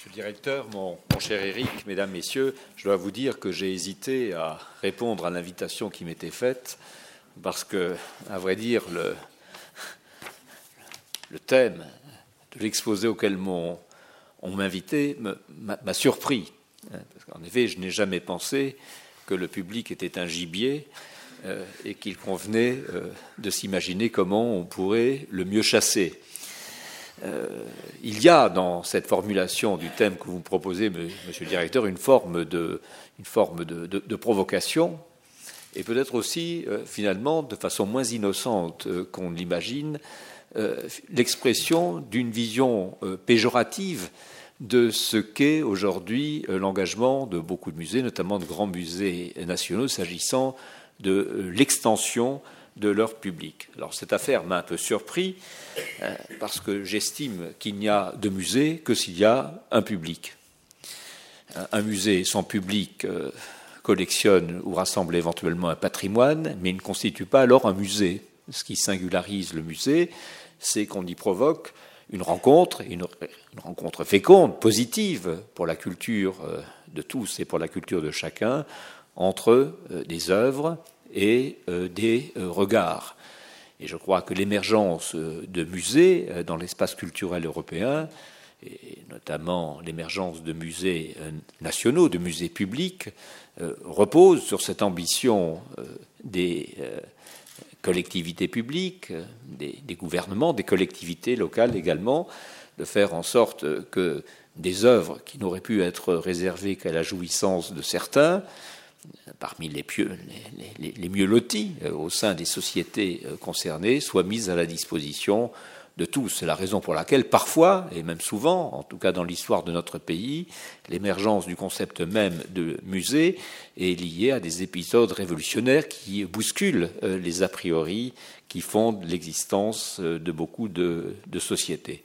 Monsieur le directeur, mon, cher Eric, mesdames, messieurs, je dois vous dire que j'ai hésité à répondre à l'invitation qui m'était faite parce que, à vrai dire, le, thème de l'exposé auquel on m'invitait m'a surpris. Parce effet, je n'ai jamais pensé que le public était un gibier euh, et qu'il convenait euh, de s'imaginer comment on pourrait le mieux chasser. Euh, il y a dans cette formulation du thème que vous proposez, Monsieur le Directeur, une forme de, provocation et peut-être aussi, euh, finalement, de façon moins innocente euh, qu'on l'imagine, l'expression d'une vision péjorative de ce qu'est aujourd'hui l'engagement de beaucoup de musées, notamment de grands musées nationaux, s'agissant de l'extension de leur public. Alors cette affaire m'a un peu surpris euh, parce que j'estime qu'il n'y a de musée que s'il y a un public. Un musée sans public euh, collectionne ou rassemble éventuellement un patrimoine, mais il ne constitue pas alors un musée. Ce qui singularise le musée, c'est qu'on y provoque une rencontre, une, rencontre féconde, positive pour la culture euh, de tous et pour la culture de chacun, entre des œuvres et euh, des euh, regards. Et je crois que l'émergence euh, de musées dans l'espace culturel européen, et notamment l'émergence de musées nationaux, de musées publics, repose sur cette ambition des collectivités publiques, des, des, gouvernements, des collectivités locales également, de faire en sorte que des œuvres qui n'auraient pu être réservées qu'à la jouissance de certains parmi les, mieux lotis euh, au sein des sociétés euh, concernées soient mises à la disposition de tous. C'est la raison pour laquelle parfois, et même souvent, en tout cas dans l'histoire de notre pays, l'émergence du concept même de musée est liée à des épisodes révolutionnaires qui bousculent euh, les a priori qui fondent l'existence de beaucoup de, sociétés.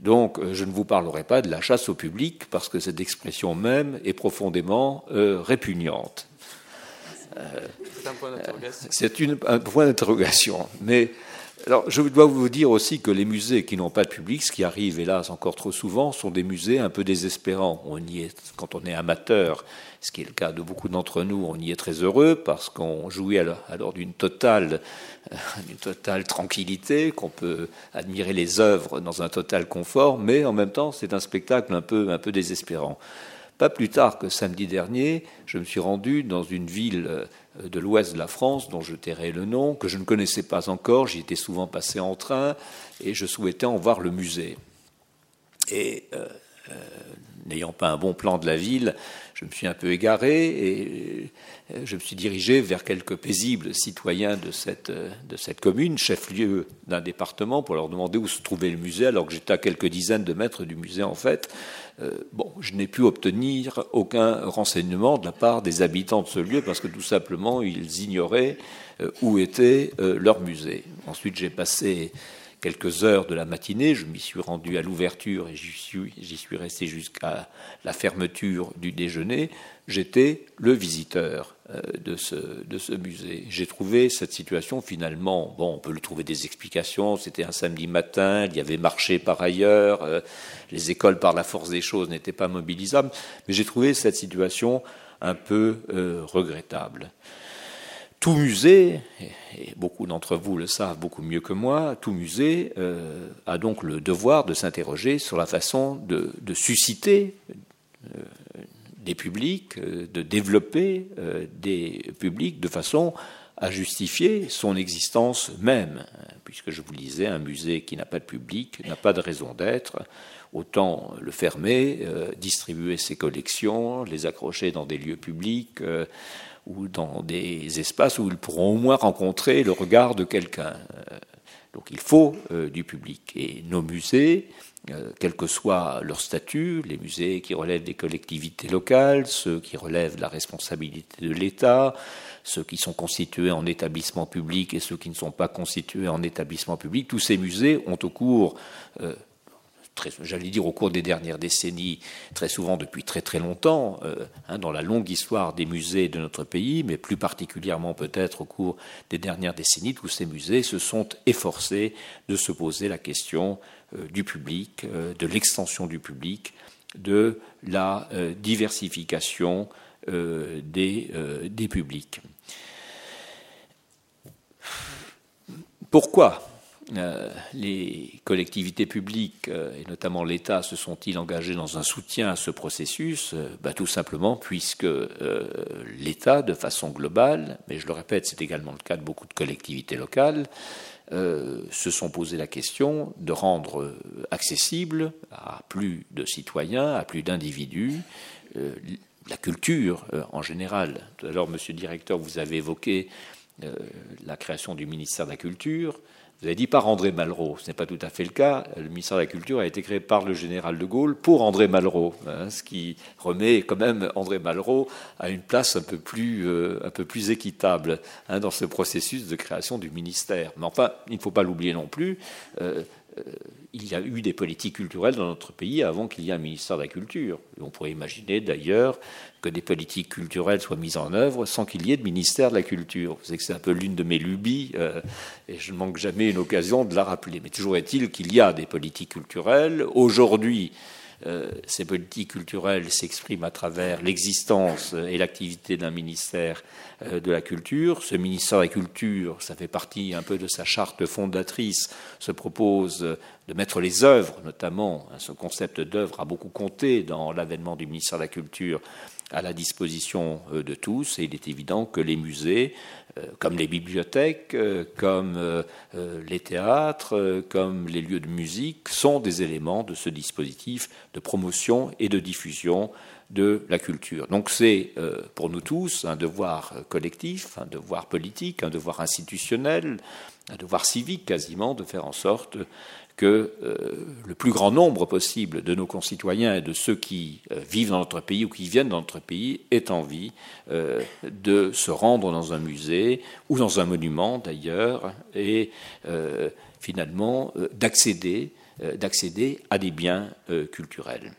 Donc, je ne vous parlerai pas de la chasse au public parce que cette expression même est profondément répugnante. C'est un point d'interrogation. Mais alors, je dois vous dire aussi que les musées qui n'ont pas de public, ce qui arrive hélas encore trop souvent, sont des musées un peu désespérants. On y est, quand on est amateur, ce qui est le cas de beaucoup d'entre nous, on y est très heureux parce qu'on jouit alors d'une totale, euh, totale tranquillité, qu'on peut admirer les œuvres dans un total confort, mais en même temps, c'est un spectacle un peu, un peu désespérant. Pas plus tard que samedi dernier, je me suis rendu dans une ville euh, de l'ouest de la France, dont je tairai le nom, que je ne connaissais pas encore, j'y étais souvent passé en train, et je souhaitais en voir le musée. Euh, euh, n'ayant pas un bon plan de la ville, je me suis un peu égaré et je me suis dirigé vers quelques paisibles citoyens de cette, de cette commune, chef-lieu d'un département, pour leur demander où se trouvait le musée, alors que j'étais à quelques dizaines de mètres du musée en fait. Euh, bon, je n'ai pu obtenir aucun renseignement de la part des habitants de ce lieu parce que tout simplement ils ignoraient euh, où était euh, leur musée. Ensuite, j'ai passé quelques heures de la matinée. Je m'y suis rendu à l'ouverture et j'y suis, resté jusqu'à la fermeture du déjeuner. J'étais le visiteur euh, de ce, de ce musée. J'ai trouvé cette situation finalement, bon, on peut lui trouver des explications. C'était un samedi matin, il y avait marché par ailleurs, euh, les écoles par la force des choses n'étaient pas mobilisables, mais j'ai trouvé cette situation un peu euh, regrettable. Tout musée, et beaucoup d'entre vous le savent beaucoup mieux que moi, tout musée euh, a donc le devoir de s'interroger sur la façon de, susciter euh, des publics, euh, de développer des publics de façon à justifier son existence même. Puisque je vous le disais, un musée qui n'a pas de public n'a pas de raison d'être. Autant le fermer, distribuer ses collections, les accrocher dans des lieux publics ou dans des espaces où ils pourront au moins rencontrer le regard de quelqu'un. Euh, donc il faut euh, du public. Et nos musées, euh, quel que soit leur statut, les musées qui relèvent des collectivités locales, ceux qui relèvent de la responsabilité de l'État, ceux qui sont constitués en établissement public et ceux qui ne sont pas constitués en établissement public, tous ces musées ont au cours j'allais dire au cours des dernières décennies, très souvent depuis très très longtemps, euh, hein, dans la longue histoire des musées de notre pays, mais plus particulièrement peut-être au cours des dernières décennies, tous ces musées se sont efforcés de se poser la question euh, du public, euh, de l'extension du public de la diversification des, des publics. Pourquoi? Euh, les collectivités publiques, euh, et notamment l'État, se sont-ils engagés dans un soutien à ce processus euh, bah, Tout simplement puisque l'État, de façon globale, mais je le répète, c'est également le cas de beaucoup de collectivités locales, se sont posé la question de rendre accessible à plus de citoyens, à plus d'individus, la culture en général. Tout à Monsieur le Directeur, vous avez évoqué la création du ministère de la Culture. Vous avez dit par André Malraux. Ce n'est pas tout à fait le cas. Le ministère de la Culture a été créé par le général de Gaulle pour André Malraux, hein, ce qui remet quand même André Malraux à une place un peu plus, euh, équitable hein, dans ce processus de création du ministère. Mais enfin, il ne faut pas l'oublier non plus. Euh, euh, il y a eu des politiques culturelles dans notre pays avant qu'il y ait un ministère de la Culture. on pourrait imaginer d'ailleurs que des politiques culturelles soient mises en œuvre sans qu'il y ait de ministère de la Culture. Vous savez que c'est un peu l'une de mes lubies euh, et je ne manque jamais une occasion de la rappeler. Mais toujours est-il qu'il y a des politiques culturelles. Aujourd'hui, euh, ces politiques culturelles s'expriment à travers l'existence et l'activité d'un ministère euh, de la culture. Ce ministère de la culture, ça fait partie un peu de sa charte fondatrice, se propose de mettre les œuvres, notamment, hein, ce concept d'œuvre a beaucoup compté dans l'avènement du ministère de la culture, à la disposition euh, de tous. Et il est évident que les musées, euh, comme les bibliothèques, euh, comme les théâtres, comme les lieux de musique, sont des éléments de ce dispositif de promotion et de diffusion de la culture. Donc c'est pour nous tous un devoir collectif, un devoir politique, un devoir institutionnel, un devoir civique quasiment de faire en sorte que euh, le plus grand nombre possible de nos concitoyens et de ceux qui euh, vivent dans notre pays ou qui viennent dans notre pays aient envie euh, de se rendre dans un musée ou dans un monument d'ailleurs et finalement d'accéder d'accéder à des biens culturels.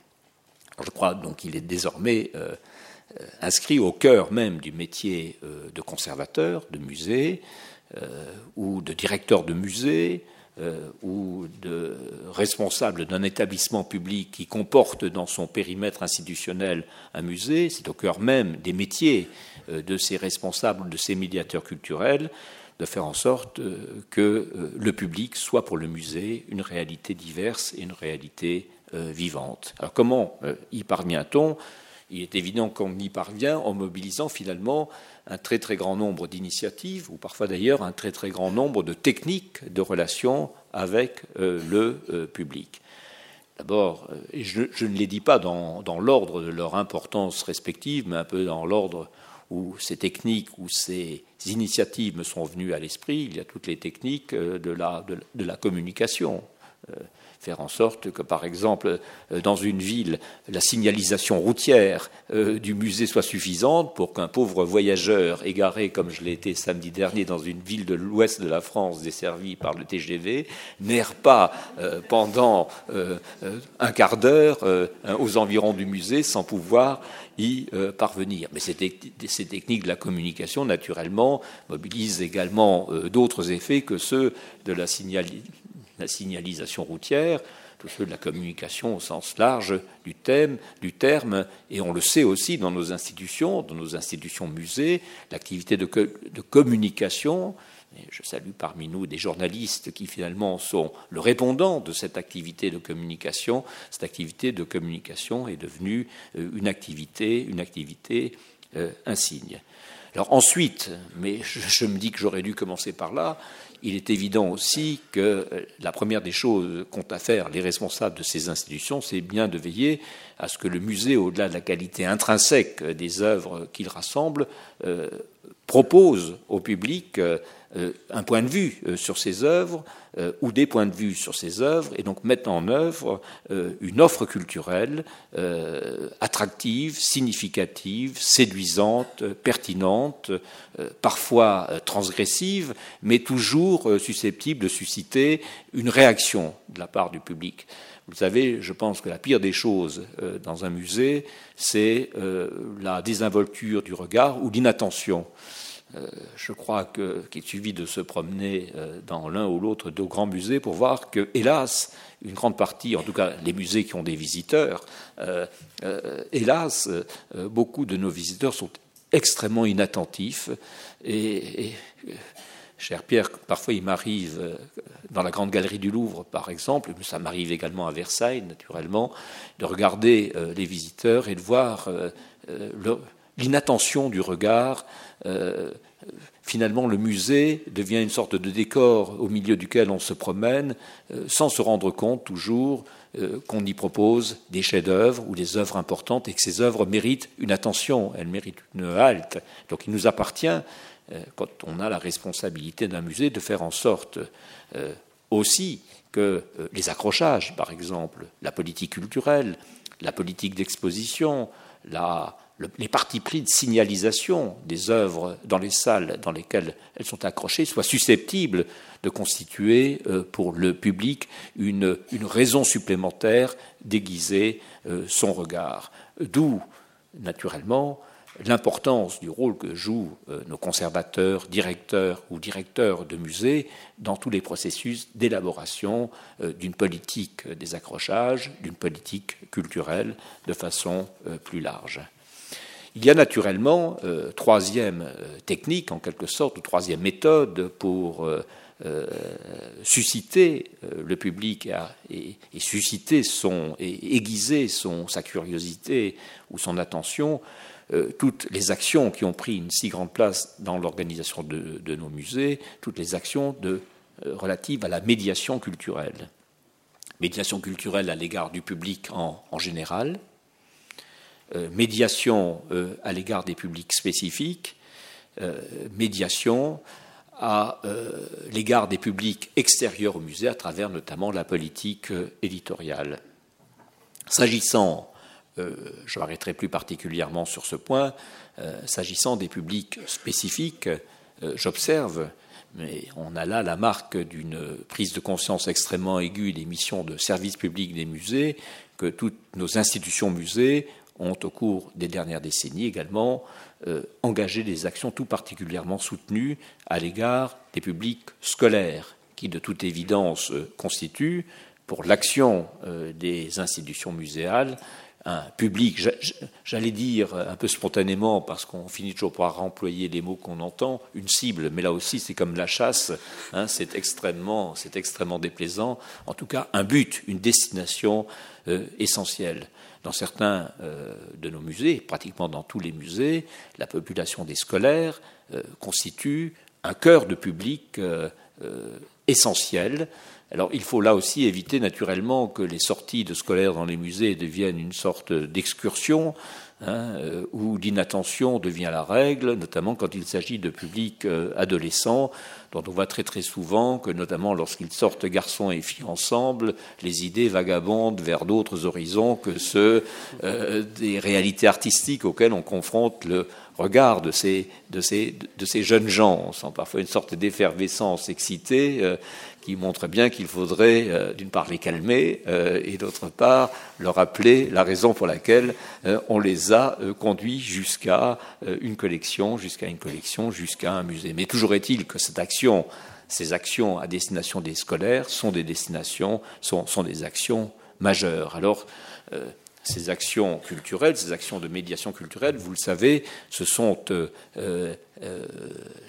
Je crois donc qu'il est désormais inscrit au cœur même du métier de conservateur de musée ou de directeur de musée euh, ou de responsable d'un établissement public qui comporte dans son périmètre institutionnel un musée, c'est au cœur même des métiers euh, de ces responsables, de ces médiateurs culturels, de faire en sorte euh, que le public soit pour le musée une réalité diverse et une réalité vivante. Alors comment y parvient-on? Il est évident qu'on y parvient en mobilisant finalement un très très grand nombre d'initiatives, ou parfois d'ailleurs un très très grand nombre de techniques de relation avec euh, le euh, public. D'abord, euh, je, ne les dis pas dans, dans l'ordre de leur importance respective, mais un peu dans l'ordre où ces techniques, où ces initiatives me sont venues à l'esprit. Il y a toutes les techniques de la, de la communication faire en sorte que, par exemple, euh, dans une ville, la signalisation routière euh, du musée soit suffisante pour qu'un pauvre voyageur égaré, comme je l'ai été samedi dernier dans une ville de l'ouest de la France desservie par le TGV, n'erre pas euh, pendant un quart d'heure aux environs du musée sans pouvoir y parvenir. Mais ces, ces, techniques de la communication, naturellement, mobilisent également d'autres effets que ceux de la signalisation la signalisation routière, tous ceux de la communication au sens large du thème, du terme, et on le sait aussi dans nos institutions, dans nos institutions musées, l'activité de, communication. je salue parmi nous des journalistes qui finalement sont le répondant de cette activité de communication. Cette activité de communication est devenue euh, une activité, une activité euh, insigne. Alors ensuite, mais je me dis que j'aurais dû commencer par là, il est évident aussi que euh, la première des choses qu'ont à faire les responsables de ces institutions, c'est bien de veiller à ce que le musée, au-delà de la qualité intrinsèque des œuvres qu'il rassemble, euh, propose au public euh, un point de vue sur ces œuvres ou des points de vue sur ces œuvres et donc mettre en œuvre une offre culturelle attractive, significative, séduisante, pertinente, parfois transgressive, mais toujours susceptible de susciter une réaction de la part du public. Vous savez, je pense que la pire des choses euh, dans un musée, c'est euh, la désinvolture du regard ou l'inattention. Je crois qu'il suffit de se promener dans l'un ou l'autre de grands musées pour voir que, hélas, une grande partie, en tout cas les musées qui ont des visiteurs, hélas, beaucoup de nos visiteurs sont extrêmement inattentifs et, Cher Pierre, parfois il m'arrive euh, dans la grande galerie du Louvre, par exemple, ça m'arrive également à Versailles, naturellement, de regarder euh, les visiteurs et de voir euh, l'inattention du regard. Finalement, le musée devient une sorte de décor au milieu duquel on se promène, sans se rendre compte toujours qu'on y propose des chefs-d'œuvre ou des œuvres importantes et que ces œuvres méritent une attention, elles méritent une halte. Donc il nous appartient euh, quand on a la responsabilité d'un musée, de faire en sorte euh, aussi que euh, les accrochages, par exemple, la politique culturelle, la politique d'exposition, les partis pris de signalisation des œuvres dans les salles dans lesquelles elles sont accrochées soient susceptibles de constituer pour le public une, raison supplémentaire d'aiguiser son regard. D'où, naturellement, l'importance du rôle que jouent euh, nos conservateurs, directeurs ou directeurs de musées dans tous les processus d'élaboration euh, d'une politique des accrochages, d'une politique culturelle de façon euh, plus large. Il y a naturellement troisième technique, en quelque sorte, ou troisième méthode pour susciter le public et, susciter son et aiguiser son, sa curiosité ou son attention euh, toutes les actions qui ont pris une si grande place dans l'organisation de, nos musées, toutes les actions euh, relatives à la médiation culturelle. Médiation culturelle à l'égard du public en, général, euh, médiation à l'égard des publics spécifiques, médiation à l'égard des publics extérieurs au musée à travers notamment la politique éditoriale. S'agissant euh, je m'arrêterai plus particulièrement sur ce point. Euh, s'agissant des publics spécifiques, euh, j'observe, mais on a là la marque d'une prise de conscience extrêmement aiguë des missions de service public des musées, que toutes nos institutions musées ont, au cours des dernières décennies également, engagé des actions tout particulièrement soutenues à l'égard des publics scolaires, qui de toute évidence constituent, pour l'action des institutions muséales, un public, j'allais dire un peu spontanément, parce qu'on finit toujours par employer les mots qu'on entend, une cible, mais là aussi c'est comme la chasse, hein, c'est extrêmement, extrêmement déplaisant. En tout cas, un but, une destination euh, essentielle. Dans certains euh, de nos musées, pratiquement dans tous les musées, la population des scolaires euh, constitue un cœur de public essentiel. Alors il faut là aussi éviter naturellement que les sorties de scolaires dans les musées deviennent une sorte d'excursion hein, euh, où l'inattention devient la règle, notamment quand il s'agit de publics euh, adolescents, dont on voit très très souvent que, notamment lorsqu'ils sortent garçons et filles ensemble, les idées vagabondent vers d'autres horizons que ceux euh, des réalités artistiques auxquelles on confronte le regard de ces, jeunes gens. On sent parfois une sorte d'effervescence excitée qui montre bien qu'il faudrait, euh, d'une part, les calmer euh, et d'autre part, leur rappeler la raison pour laquelle euh, on les a conduits jusqu'à une collection, jusqu'à une collection, jusqu'à un musée. Mais toujours est-il que cette action, ces actions à destination des scolaires sont des destinations, sont, des actions majeures. Alors, ces actions culturelles, ces actions de médiation culturelle, vous le savez, se sont euh, euh,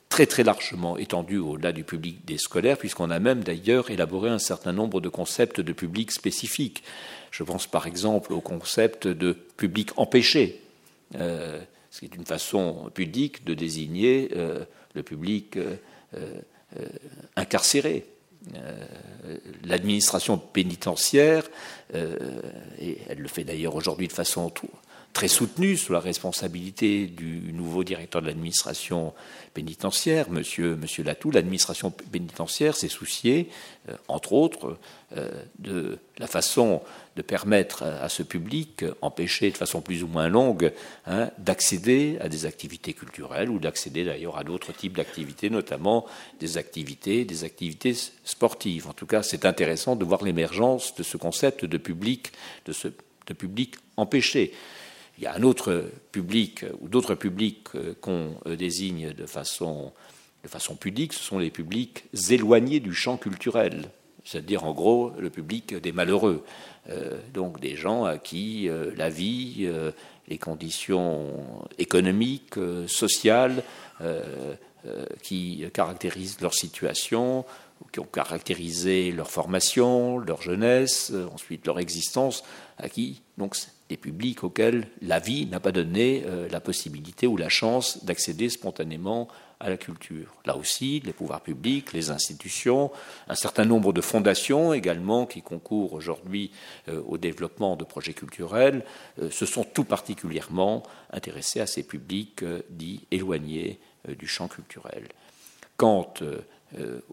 très très largement étendues au-delà du public des scolaires, puisqu'on a même d'ailleurs élaboré un certain nombre de concepts de public spécifiques. Je pense par exemple au concept de public empêché, euh, ce qui est une façon pudique de désigner le public incarcéré. Euh, l'administration pénitentiaire, euh, et elle le fait d'ailleurs aujourd'hui de façon très soutenue sous la responsabilité du nouveau directeur de l'administration pénitentiaire, monsieur, monsieur Latou, l'administration pénitentiaire s'est souciée, euh, entre autres, euh, de la façon de permettre à ce public, empêché de façon plus ou moins longue, hein, d'accéder à des activités culturelles ou d'accéder d'ailleurs à d'autres types d'activités, notamment des activités, des activités sportives. En tout cas, c'est intéressant de voir l'émergence de ce concept de public, de ce de public empêché. Il y a un autre public ou d'autres publics qu'on désigne de façon, de façon pudique, ce sont les publics éloignés du champ culturel, c'est-à-dire en gros le public des malheureux, donc des gens à qui la vie, les conditions économiques, sociales, qui caractérisent leur situation, qui ont caractérisé leur formation, leur jeunesse, euh, ensuite leur existence, à qui, donc, des publics auxquels la vie n'a pas donné euh, la possibilité ou la chance d'accéder spontanément à la culture. Là aussi, les pouvoirs publics, les institutions, un certain nombre de fondations également qui concourent aujourd'hui euh, au développement de projets culturels, se sont tout particulièrement intéressés à ces publics dits éloignés du champ culturel. Quant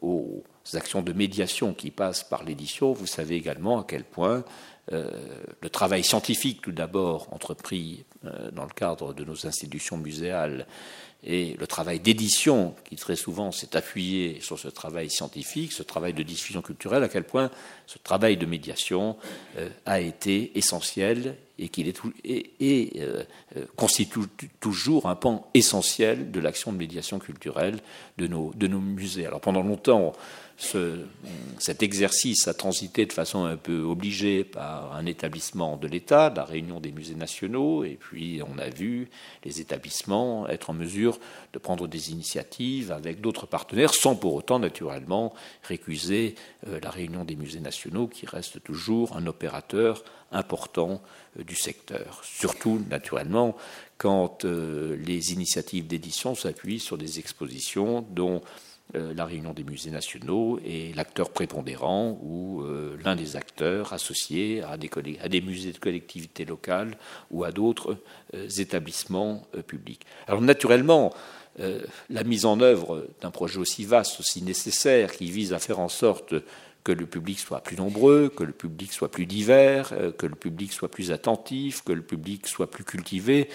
aux actions de médiation qui passent par l'édition, vous savez également à quel point euh, le travail scientifique, tout d'abord entrepris euh, dans le cadre de nos institutions muséales, et le travail d'édition, qui très souvent s'est appuyé sur ce travail scientifique, ce travail de diffusion culturelle, à quel point ce travail de médiation euh, a été essentiel et qu'il euh, euh, constitue toujours un pan essentiel de l'action de médiation culturelle de nos musées. Alors pendant longtemps, ce, cet exercice a transité de façon un peu obligée par un établissement de l'État, la Réunion des musées nationaux, et puis on a vu les établissements être en mesure de prendre des initiatives avec d'autres partenaires, sans pour autant naturellement récuser euh, la Réunion des musées nationaux, qui reste toujours un opérateur important euh, du secteur. Surtout, naturellement, quand euh, les initiatives d'édition s'appuient sur des expositions dont la réunion des musées nationaux est l'acteur prépondérant ou l'un des acteurs associés à des, musées de collectivités locales ou à d'autres établissements publics. Alors naturellement, la mise en œuvre d'un projet aussi vaste, aussi nécessaire, qui vise à faire en sorte que le public soit plus nombreux, que le public soit plus divers, euh, que le public soit plus attentif, que le public soit plus cultivé,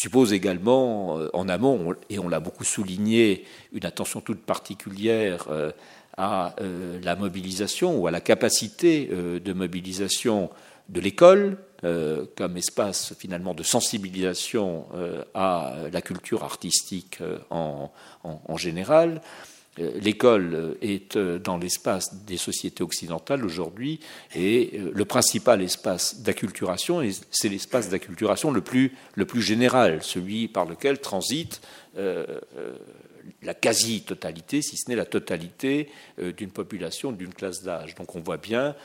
suppose également euh, en amont, et on l'a beaucoup souligné, une attention toute particulière euh, à la mobilisation ou à la capacité de mobilisation de l'école comme espace finalement de sensibilisation à la culture artistique en général. Euh, l'école est euh, dans l'espace des sociétés occidentales aujourd'hui et euh, le principal espace d'acculturation, c'est l'espace d'acculturation le plus, le plus général, celui par lequel transite la quasi-totalité, si ce n'est la totalité d'une population, d'une classe d'âge. Donc on voit bien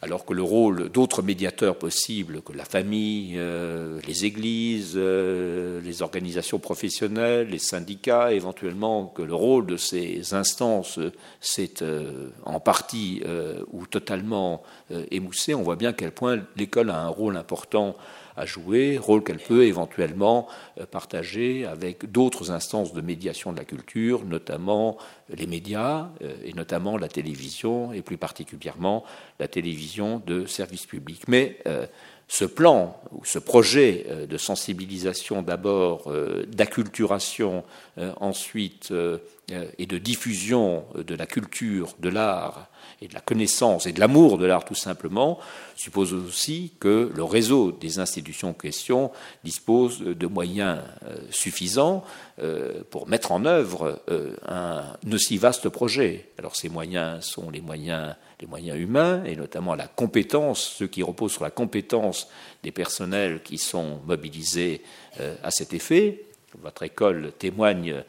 alors que le rôle d'autres médiateurs possibles, que la famille, euh, les églises, euh, les organisations professionnelles, les syndicats, éventuellement, que le rôle de ces instances s'est euh, en partie ou totalement émoussé, on voit bien à quel point l'école a un rôle important à jouer, rôle qu'elle peut éventuellement euh, partager avec d'autres instances de médiation de la culture, notamment les médias euh, et notamment la télévision et plus particulièrement la télévision de service public. Mais euh, ce plan ou ce projet de sensibilisation d'abord, d'acculturation ensuite et de diffusion de la culture, de l'art et de la connaissance et de l'amour de l'art tout simplement, suppose aussi que le réseau des institutions en question dispose de moyens euh, suffisants euh, pour mettre en œuvre euh, un aussi vaste projet. Alors ces moyens sont les moyens, les moyens humains et notamment la compétence, ceux qui reposent sur la compétence des personnels qui sont mobilisés à cet effet. Votre école témoigne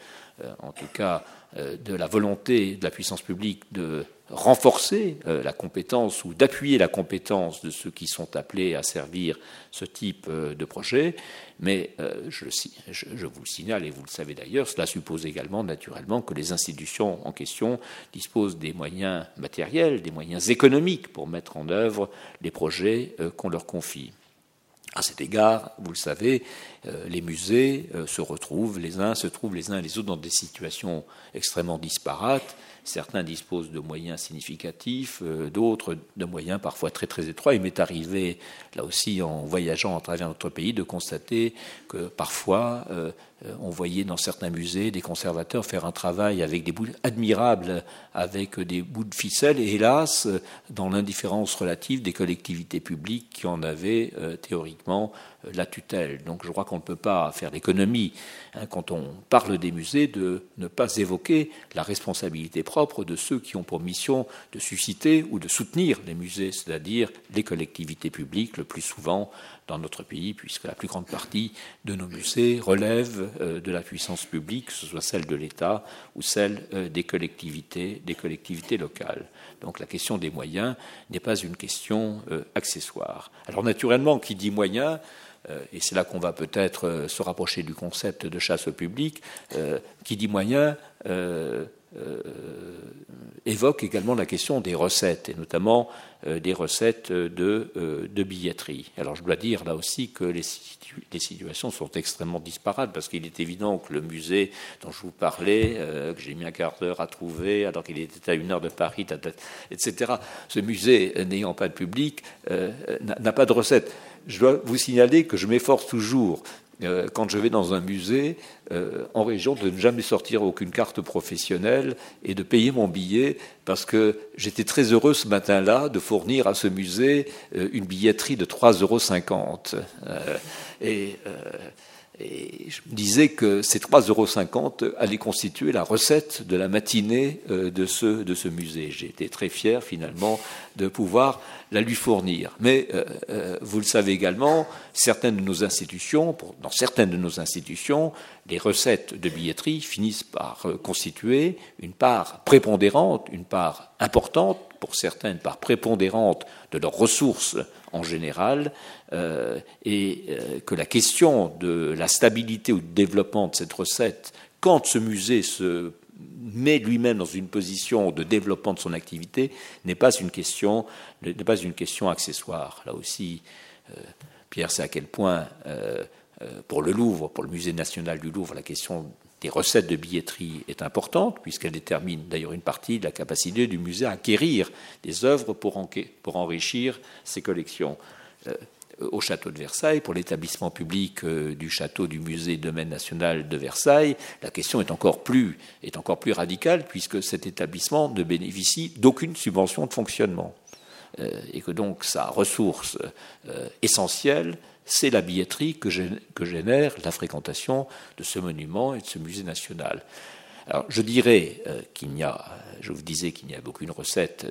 en tout cas de la volonté de la puissance publique de renforcer euh, la compétence ou d'appuyer la compétence de ceux qui sont appelés à servir ce type euh, de projet. Mais euh, je, je, vous le signale, et vous le savez d'ailleurs, cela suppose également naturellement que les institutions en question disposent des moyens matériels, des moyens économiques pour mettre en œuvre les projets qu'on leur confie. À cet égard, vous le savez, les musées se retrouvent les uns, se trouvent les uns les autres dans des situations extrêmement disparates Certains disposent de moyens significatifs, euh, d'autres de moyens parfois très très étroits. Il m'est arrivé, là aussi, en voyageant à travers notre pays, de constater que parfois euh, euh, on voyait dans certains musées des conservateurs faire un travail avec des bouts admirables, avec des bouts de ficelle, et hélas, dans l'indifférence relative des collectivités publiques qui en avaient euh, théoriquement euh, la tutelle. Donc je crois qu'on ne peut pas faire l'économie, hein, quand on parle des musées, de ne pas évoquer la responsabilité propre de ceux qui ont pour mission de susciter ou de soutenir les musées, c'est-à-dire les collectivités publiques, le plus souvent dans notre pays, puisque la plus grande partie de nos musées relève euh, de la puissance publique, que ce soit celle de l'État ou celle euh, des collectivités, des collectivités locales. Donc la question des moyens n'est pas une question accessoire. Alors naturellement, qui dit moyens, euh, et c'est là qu'on va peut-être euh, se rapprocher du concept de chasse au public, euh, qui dit moyen évoque également la question des recettes, et notamment des recettes de, billetterie. Alors je dois dire là aussi que les situations sont extrêmement disparates, parce qu'il est évident que le musée dont je vous parlais, que j'ai mis un quart d'heure à trouver, alors qu'il était à une heure de Paris, etc., ce musée n'ayant pas de public, n'a pas de recettes je dois vous signaler que je m'efforce toujours, euh, quand je vais dans un musée euh, en région, de ne jamais sortir aucune carte professionnelle et de payer mon billet, parce que j'étais très heureux ce matin-là de fournir à ce musée euh, une billetterie de 3,50 euros. et et je me disais que ces 3,50 euros allaient constituer la recette de la matinée euh, de ce, de ce musée. J'ai été très fier finalement de pouvoir la lui fournir. Mais euh, euh, vous le savez également, certaines de nos institutions, dans certaines de nos institutions, les recettes de billetterie finissent par constituer une part prépondérante, une part importante, pour certaines, une part prépondérante de leurs ressources en général, euh, et euh, que la question de la stabilité ou du développement de cette recette, quand ce musée se met lui-même dans une position de développement de son activité, n'est pas une question, n'est pas une question accessoire. Là aussi, euh, Pierre sait à quel point, pour le Louvre, pour le Musée national du Louvre, la question des recettes de billetterie est importante, puisqu'elle détermine d'ailleurs une partie de la capacité du musée à acquérir des œuvres pour, enrichir ses collections. Euh, au château de Versailles, pour l'établissement public euh, du château du musée domaine national de Versailles, la question est encore plus, est encore plus radicale, puisque cet établissement ne bénéficie d'aucune subvention de fonctionnement. Euh, et que donc sa ressource essentielle c'est la billetterie que, génère la fréquentation de ce monument et de ce musée national. Alors, je dirais euh, qu'il n'y a, je vous disais qu'il n'y a aucune recette,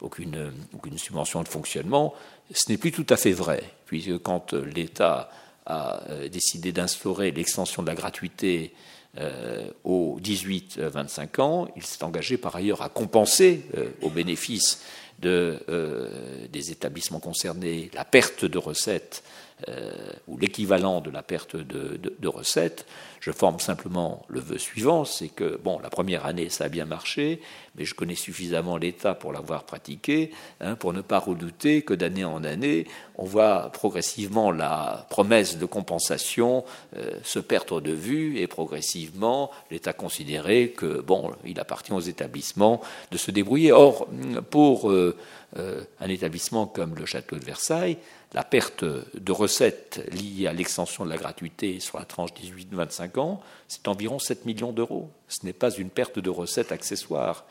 aucune, subvention de fonctionnement. Ce n'est plus tout à fait vrai, puisque quand l'État a euh, décidé d'instaurer l'extension de la gratuité euh, aux 18-25 ans, il s'est engagé par ailleurs à compenser au bénéfice de, des établissements concernés la perte de recettes euh, ou l'équivalent de la perte de, recettes. Je forme simplement le vœu suivant, c'est que, bon, la première année, ça a bien marché, mais je connais suffisamment l'État pour l'avoir pratiqué, hein, pour ne pas redouter que d'année en année, on voit progressivement la promesse de compensation euh, se perdre de vue et progressivement l'État considérer que, bon, il appartient aux établissements de se débrouiller. Or, pour euh, un établissement comme le château de Versailles, la perte de recettes liée à l'extension de la gratuité sur la tranche 18-25 ans, c'est environ 7 millions d'euros. Ce n'est pas une perte de recettes accessoire.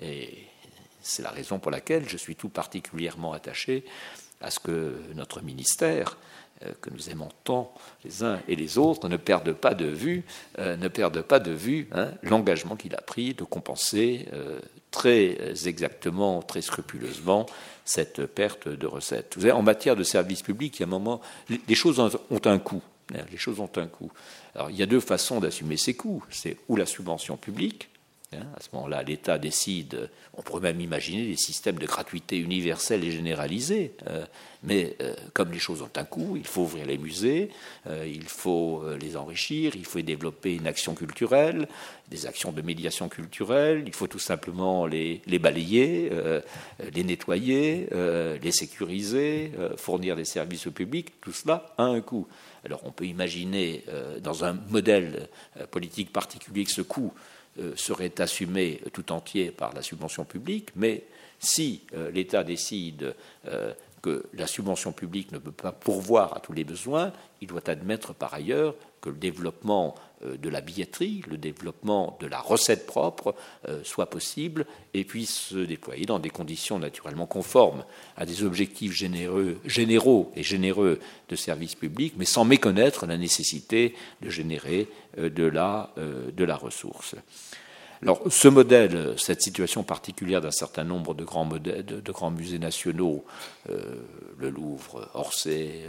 Et c'est la raison pour laquelle je suis tout particulièrement attaché à ce que notre ministère, euh, que nous aimons tant les uns et les autres, ne perde pas de vue, euh, hein, l'engagement qu'il a pris de compenser euh, très exactement, très scrupuleusement cette perte de recettes. En matière de services publics, il y a un moment, les choses ont un coût. Hein, les choses ont un coût. Alors, il y a deux façons d'assumer ces coûts. C'est ou la subvention publique, à ce moment-là, l'État décide, on pourrait même imaginer des systèmes de gratuité universelle et généralisés, euh, mais euh, comme les choses ont un coût, il faut ouvrir les musées, euh, il faut les enrichir, il faut développer une action culturelle, des actions de médiation culturelle, il faut tout simplement les, les balayer, les nettoyer, les sécuriser, fournir des services au public, tout cela a un coût. Alors on peut imaginer dans un modèle politique particulier que ce coût serait assumé tout entier par la subvention publique, mais si euh, l'État décide euh, que la subvention publique ne peut pas pourvoir à tous les besoins, il doit admettre par ailleurs que le développement euh, de la billetterie, le développement de la recette propre euh, soit possible et puisse se déployer dans des conditions naturellement conformes à des objectifs généraux et généreux de services publics, mais sans méconnaître la nécessité de générer euh, de la, de la ressource. Alors, ce modèle, cette situation particulière d'un certain nombre de grands, modèles, de, grands musées nationaux, le Louvre, Orsay,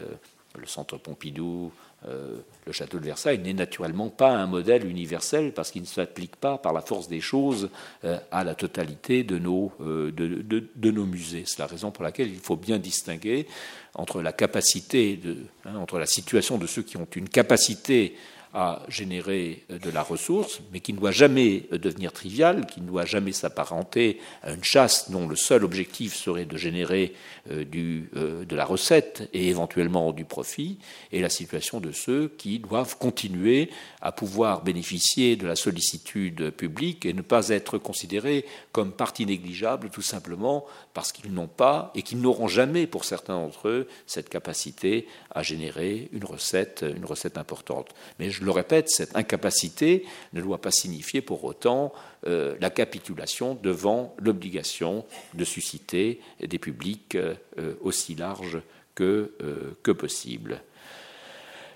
le Centre Pompidou, euh, le château de Versailles n'est naturellement pas un modèle universel parce qu'il ne s'applique pas par la force des choses euh, à la totalité de nos, euh, de, nos musées. C'est la raison pour laquelle il faut bien distinguer entre la capacité, de, hein, entre la situation de ceux qui ont une capacité à générer de la ressource, mais qui ne doit jamais devenir trivial, qui ne doit jamais s'apparenter à une chasse dont le seul objectif serait de générer euh, du, euh, de la recette et éventuellement du profit, et la situation de ceux qui doivent continuer à pouvoir bénéficier de la sollicitude publique et ne pas être considérés comme partie négligeable tout simplement parce qu'ils n'ont pas et qu'ils n'auront jamais, pour certains d'entre eux, cette capacité à générer une recette, une recette importante. Mais je le répète, cette incapacité ne doit pas signifier pour autant euh, la capitulation devant l'obligation de susciter des publics euh, aussi larges que, euh, que possible.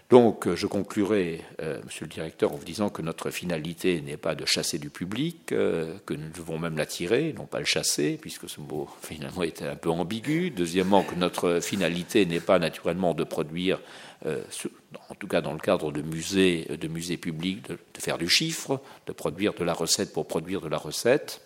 Donc, je conclurai, Monsieur le Directeur, en vous disant que notre finalité n'est pas de chasser du public, que nous devons même l'attirer, non pas le chasser, puisque ce mot finalement était un peu ambigu. Deuxièmement, que notre finalité n'est pas naturellement de produire euh, en tout cas dans le cadre de musées publics, de, faire du chiffre, de produire de la recette pour produire de la recette.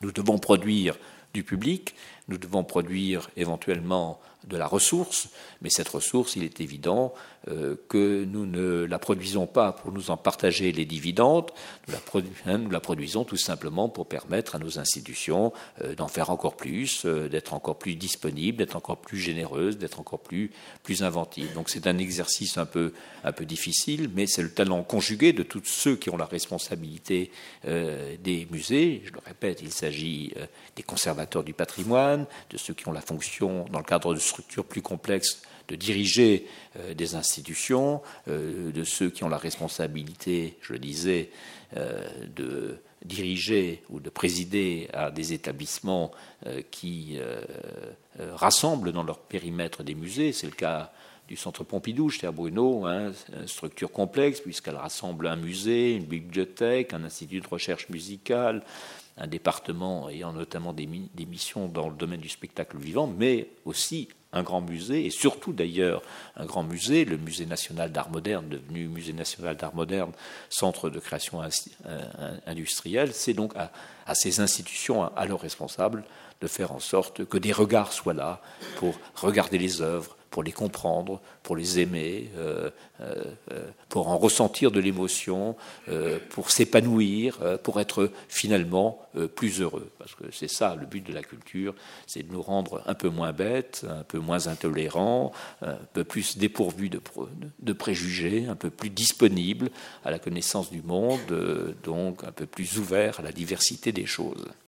Nous devons produire du public, nous devons produire éventuellement de la ressource, mais cette ressource, il est évident euh, que nous ne la produisons pas pour nous en partager les dividendes, nous la, hein, produisons tout simplement pour permettre à nos institutions euh, d'en faire encore plus, euh, d'être encore plus disponibles, d'être encore plus généreuses, d'être encore plus, plus inventives. Donc c'est un exercice un peu, un peu difficile, mais c'est le talent conjugué de tous ceux qui ont la responsabilité des musées. Je le répète, il s'agit des conservateurs du patrimoine, de ceux qui ont la fonction, dans le cadre de structures plus complexes, de diriger euh, des institutions, euh, de ceux qui ont la responsabilité, je le disais, euh, de diriger ou de présider à des établissements qui rassemblent dans leur périmètre des musées. C'est le cas du Centre Pompidou, chez Bruno, hein, une structure complexe puisqu'elle rassemble un musée, une bibliothèque, un institut de recherche musicale, un département ayant notamment des, missions dans le domaine du spectacle vivant, mais aussi un grand musée, et surtout d'ailleurs un grand musée, le Musée national d'art moderne, devenu Musée national d'art moderne, centre de création euh, industrielle, c'est donc à, ces institutions, à leurs responsables, de faire en sorte que des regards soient là pour regarder les œuvres, pour les comprendre, pour les aimer, euh, euh, euh, pour en ressentir de l'émotion, pour s'épanouir, pour être finalement plus heureux. Parce que c'est ça le but de la culture, c'est de nous rendre un peu moins bêtes, un peu moins intolérants, un peu plus dépourvus de, de préjugés, un peu plus disponibles à la connaissance du monde, donc un peu plus ouverts à la diversité des choses.